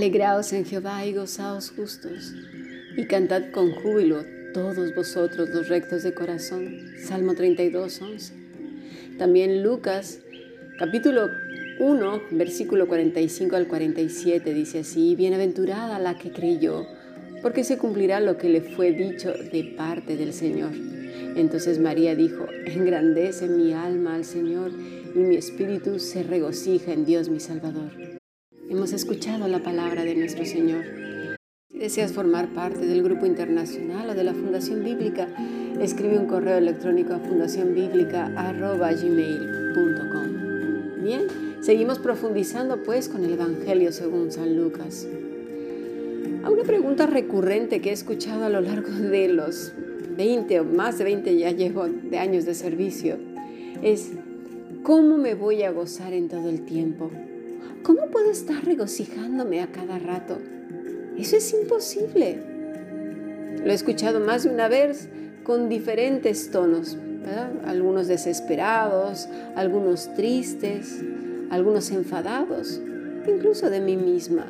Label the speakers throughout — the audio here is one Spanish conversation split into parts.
Speaker 1: Alegraos en Jehová y gozaos justos, y cantad con júbilo todos vosotros los rectos de corazón. Salmo 32, 11. También Lucas, capítulo 1, versículo 45 al 47, dice así, Bienaventurada la que creyó, porque se cumplirá lo que le fue dicho de parte del Señor. Entonces María dijo, engrandece mi alma al Señor, y mi espíritu se regocija en Dios mi Salvador hemos escuchado la palabra de nuestro Señor. Si deseas formar parte del grupo internacional o de la Fundación Bíblica, escribe un correo electrónico a fundacionbiblica.gmail.com. Bien, seguimos profundizando pues con el Evangelio según San Lucas. A una pregunta recurrente que he escuchado a lo largo de los 20 o más de 20 ya llevo de años de servicio es, ¿cómo me voy a gozar en todo el tiempo? ¿Cómo puedo estar regocijándome a cada rato? Eso es imposible. Lo he escuchado más de una vez con diferentes tonos, algunos desesperados, algunos tristes, algunos enfadados, incluso de mí misma.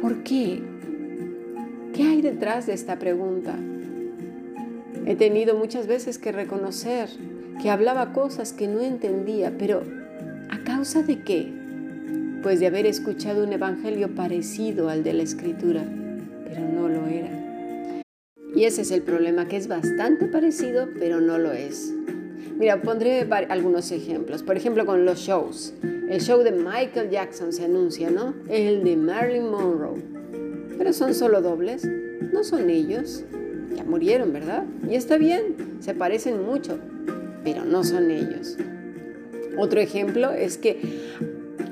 Speaker 1: ¿Por qué? ¿Qué hay detrás de esta pregunta? He tenido muchas veces que reconocer que hablaba cosas que no entendía, pero ¿a causa de qué? Pues de haber escuchado un evangelio parecido al de la escritura, pero no lo era. Y ese es el problema, que es bastante parecido, pero no lo es. Mira, pondré algunos ejemplos. Por ejemplo, con los shows. El show de Michael Jackson se anuncia, ¿no? El de Marilyn Monroe. Pero son solo dobles. No son ellos. Ya murieron, ¿verdad? Y está bien, se parecen mucho, pero no son ellos. Otro ejemplo es que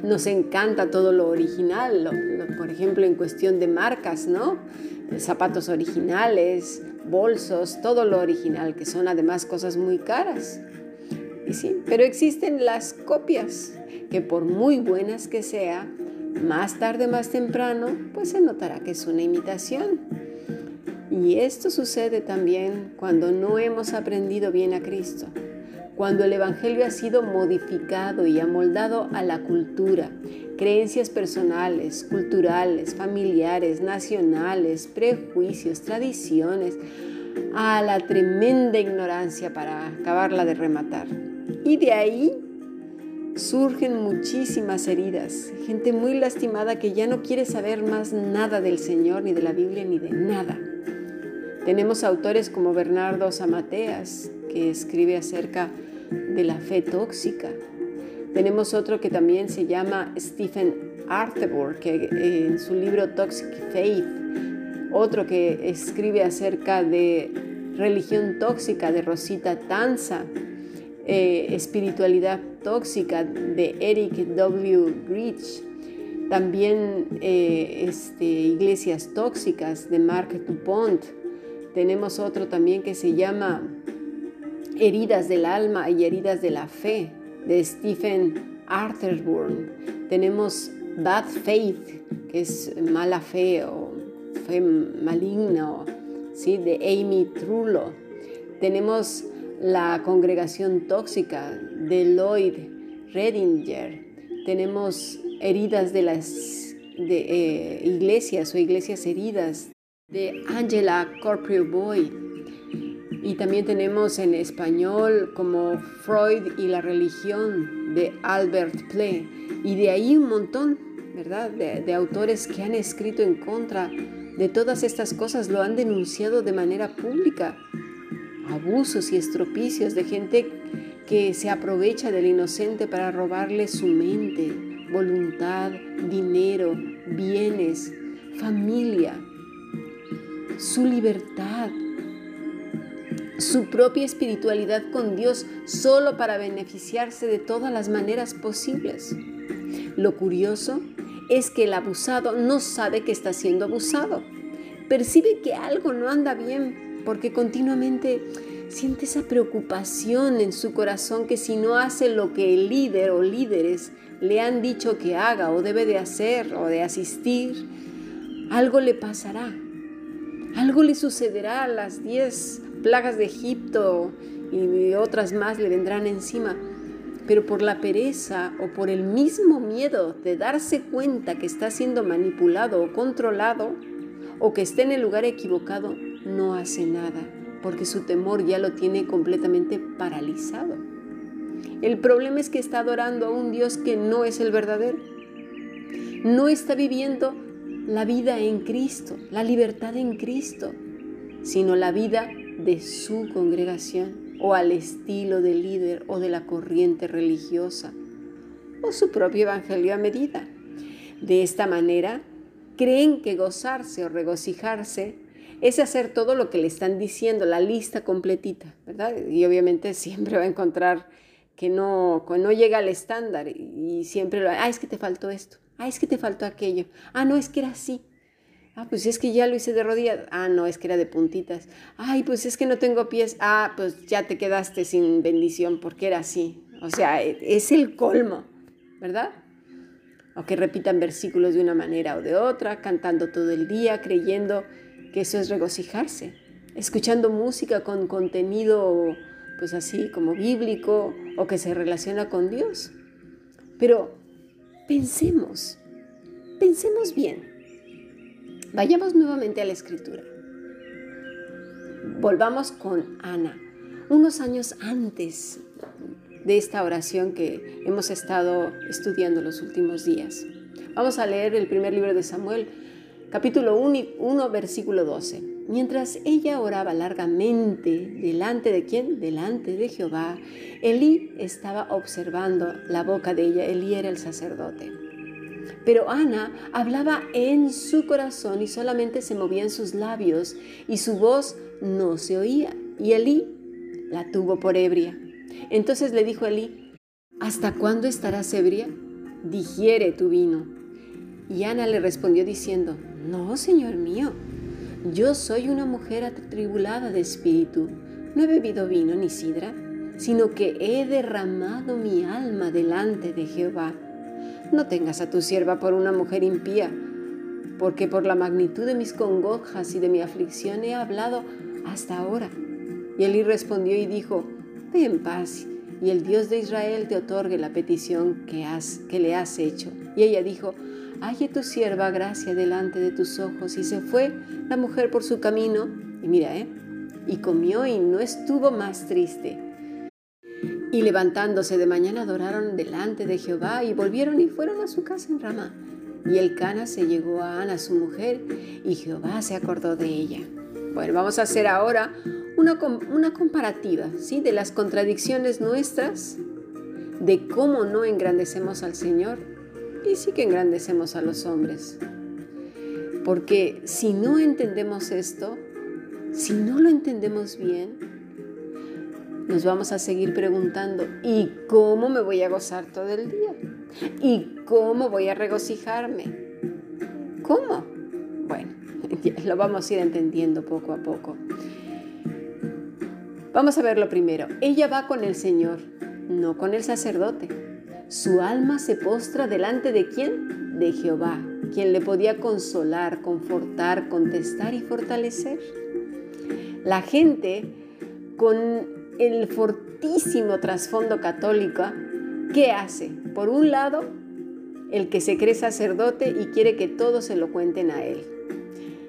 Speaker 1: nos encanta todo lo original, por ejemplo en cuestión de marcas, ¿no? Zapatos originales, bolsos, todo lo original, que son además cosas muy caras. Sí, pero existen las copias, que por muy buenas que sea, más tarde, más temprano, pues se notará que es una imitación. Y esto sucede también cuando no hemos aprendido bien a Cristo cuando el Evangelio ha sido modificado y amoldado a la cultura, creencias personales, culturales, familiares, nacionales, prejuicios, tradiciones, a la tremenda ignorancia para acabarla de rematar. Y de ahí surgen muchísimas heridas, gente muy lastimada que ya no quiere saber más nada del Señor, ni de la Biblia, ni de nada. Tenemos autores como Bernardo Zamateas, que escribe acerca de la fe tóxica. Tenemos otro que también se llama Stephen Arthur, que eh, en su libro Toxic Faith, otro que escribe acerca de religión tóxica de Rosita Tanza, eh, espiritualidad tóxica de Eric W. Rich, también eh, este, iglesias tóxicas de Mark Dupont. Tenemos otro también que se llama Heridas del alma y heridas de la fe de Stephen Arthurburn. Tenemos Bad Faith, que es mala fe o fe maligna, ¿sí? de Amy Trullo. Tenemos la congregación tóxica de Lloyd Redinger. Tenemos heridas de las eh, iglesias o iglesias heridas de Angela Corprio Boyd y también tenemos en español como Freud y la religión de Albert Play. Y de ahí un montón, ¿verdad? De autores que han escrito en contra de todas estas cosas, lo han denunciado de manera pública. Abusos y estropicios de gente que se aprovecha del inocente para robarle su mente, voluntad, dinero, bienes, familia, su libertad su propia espiritualidad con Dios solo para beneficiarse de todas las maneras posibles. Lo curioso es que el abusado no sabe que está siendo abusado. Percibe que algo no anda bien porque continuamente siente esa preocupación en su corazón que si no hace lo que el líder o líderes le han dicho que haga o debe de hacer o de asistir, algo le pasará. Algo le sucederá a las 10 plagas de Egipto y otras más le vendrán encima. pero por la pereza o por el mismo miedo de darse cuenta que está siendo manipulado o controlado o que está en el lugar equivocado, no hace nada, porque su temor ya lo tiene completamente paralizado. El problema es que está adorando a un Dios que no es el verdadero. No está viviendo la vida en Cristo, la libertad en Cristo, sino la vida de su congregación o al estilo del líder o de la corriente religiosa o su propio evangelio a medida. De esta manera, creen que gozarse o regocijarse es hacer todo lo que le están diciendo, la lista completita, ¿verdad? Y obviamente siempre va a encontrar que no, no llega al estándar y siempre lo, ah, es que te faltó esto, ah, es que te faltó aquello, ah, no, es que era así, Ah, pues es que ya lo hice de rodillas. Ah, no, es que era de puntitas. Ay, pues es que no tengo pies. Ah, pues ya te quedaste sin bendición porque era así. O sea, e, es el colmo, ¿verdad? O que repitan versículos de una manera o de otra, cantando todo el día, creyendo que eso es regocijarse. Escuchando música con contenido, pues así como bíblico o que se relaciona con Dios. Pero pensemos, pensemos bien. Vayamos nuevamente a la escritura. Volvamos con Ana. Unos años antes de esta oración que hemos estado estudiando los últimos días. Vamos a leer el primer libro de Samuel, capítulo 1, versículo 12. Mientras ella oraba largamente, ¿delante de quién? Delante de Jehová, Elí estaba observando la boca de ella. Elí era el sacerdote. Pero Ana hablaba en su corazón y solamente se movían sus labios y su voz no se oía. Y Elí la tuvo por ebria. Entonces le dijo Elí, ¿hasta cuándo estarás ebria? Digiere tu vino. Y Ana le respondió diciendo, no, Señor mío, yo soy una mujer atribulada de espíritu. No he bebido vino ni sidra, sino que he derramado mi alma delante de Jehová no tengas a tu sierva por una mujer impía, porque por la magnitud de mis congojas y de mi aflicción he hablado hasta ahora. Y Elí respondió y dijo, ve en paz, y el Dios de Israel te otorgue la petición que, has, que le has hecho. Y ella dijo, halle tu sierva gracia delante de tus ojos. Y se fue la mujer por su camino, y mira, ¿eh? Y comió y no estuvo más triste y levantándose de mañana adoraron delante de Jehová y volvieron y fueron a su casa en Ramá. Y el Cana se llegó a Ana, su mujer, y Jehová se acordó de ella. Bueno, vamos a hacer ahora una, una comparativa ¿sí? de las contradicciones nuestras, de cómo no engrandecemos al Señor y sí que engrandecemos a los hombres. Porque si no entendemos esto, si no lo entendemos bien, nos vamos a seguir preguntando, ¿y cómo me voy a gozar todo el día? ¿Y cómo voy a regocijarme? ¿Cómo? Bueno, lo vamos a ir entendiendo poco a poco. Vamos a verlo primero. Ella va con el Señor, no con el sacerdote. Su alma se postra delante de quién? De Jehová, quien le podía consolar, confortar, contestar y fortalecer. La gente con el fortísimo trasfondo católico, ¿qué hace? Por un lado, el que se cree sacerdote y quiere que todos se lo cuenten a él.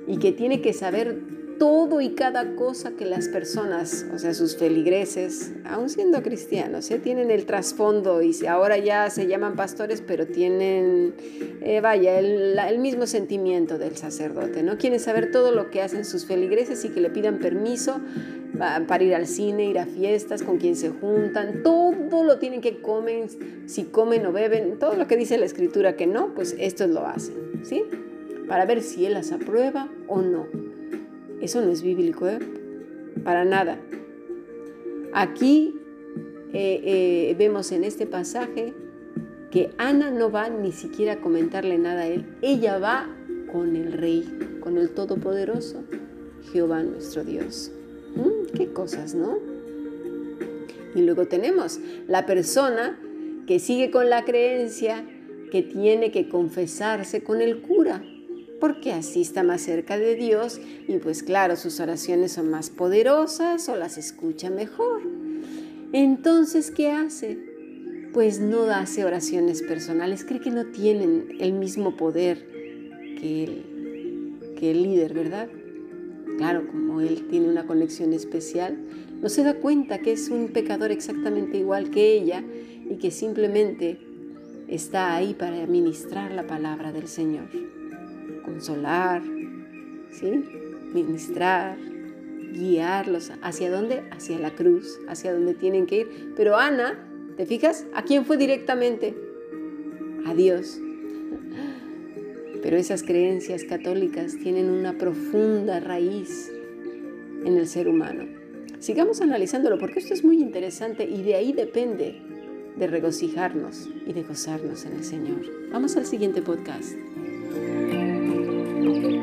Speaker 1: Y que tiene que saber todo y cada cosa que las personas, o sea, sus feligreses, aún siendo cristianos, ¿eh? tienen el trasfondo y ahora ya se llaman pastores, pero tienen, eh, vaya, el, mismo sentimiento del sacerdote, ¿no? Quieren saber todo lo que hacen sus feligreses y que le pidan permiso para ir al cine, ir a fiestas, con quién se juntan, todo lo tienen que comer, si comen o beben, todo lo que dice la escritura que no, pues esto lo hacen, ¿sí? Para ver si él las aprueba o no. Eso no es bíblico, ¿eh? Para nada. Aquí eh, eh, vemos en este pasaje que Ana no va ni siquiera a comentarle nada a él. Ella va con el rey, con el Todopoderoso, Jehová nuestro Dios. Mm, qué cosas, ¿no? Y luego tenemos la persona que sigue con la creencia que tiene que confesarse con el cura, porque así está más cerca de Dios y pues claro, sus oraciones son más poderosas o las escucha mejor. Entonces, ¿qué hace? pues no hace oraciones personales, cree que no tienen el mismo poder que el, que el líder, ¿verdad? Claro, como él tiene una conexión especial, no se da cuenta que es un pecador exactamente igual que ella y que simplemente está ahí para ministrar la palabra del Señor, consolar, ¿sí? ministrar, guiarlos. ¿Hacia dónde? Hacia la cruz, hacia donde tienen que ir. Pero Ana, ¿te fijas? ¿A quién fue directamente? A Dios. Pero esas creencias católicas tienen una profunda raíz en el ser humano. Sigamos analizándolo porque esto es muy interesante y de ahí depende de regocijarnos y de gozarnos en el Señor. Vamos al siguiente podcast. Thank you.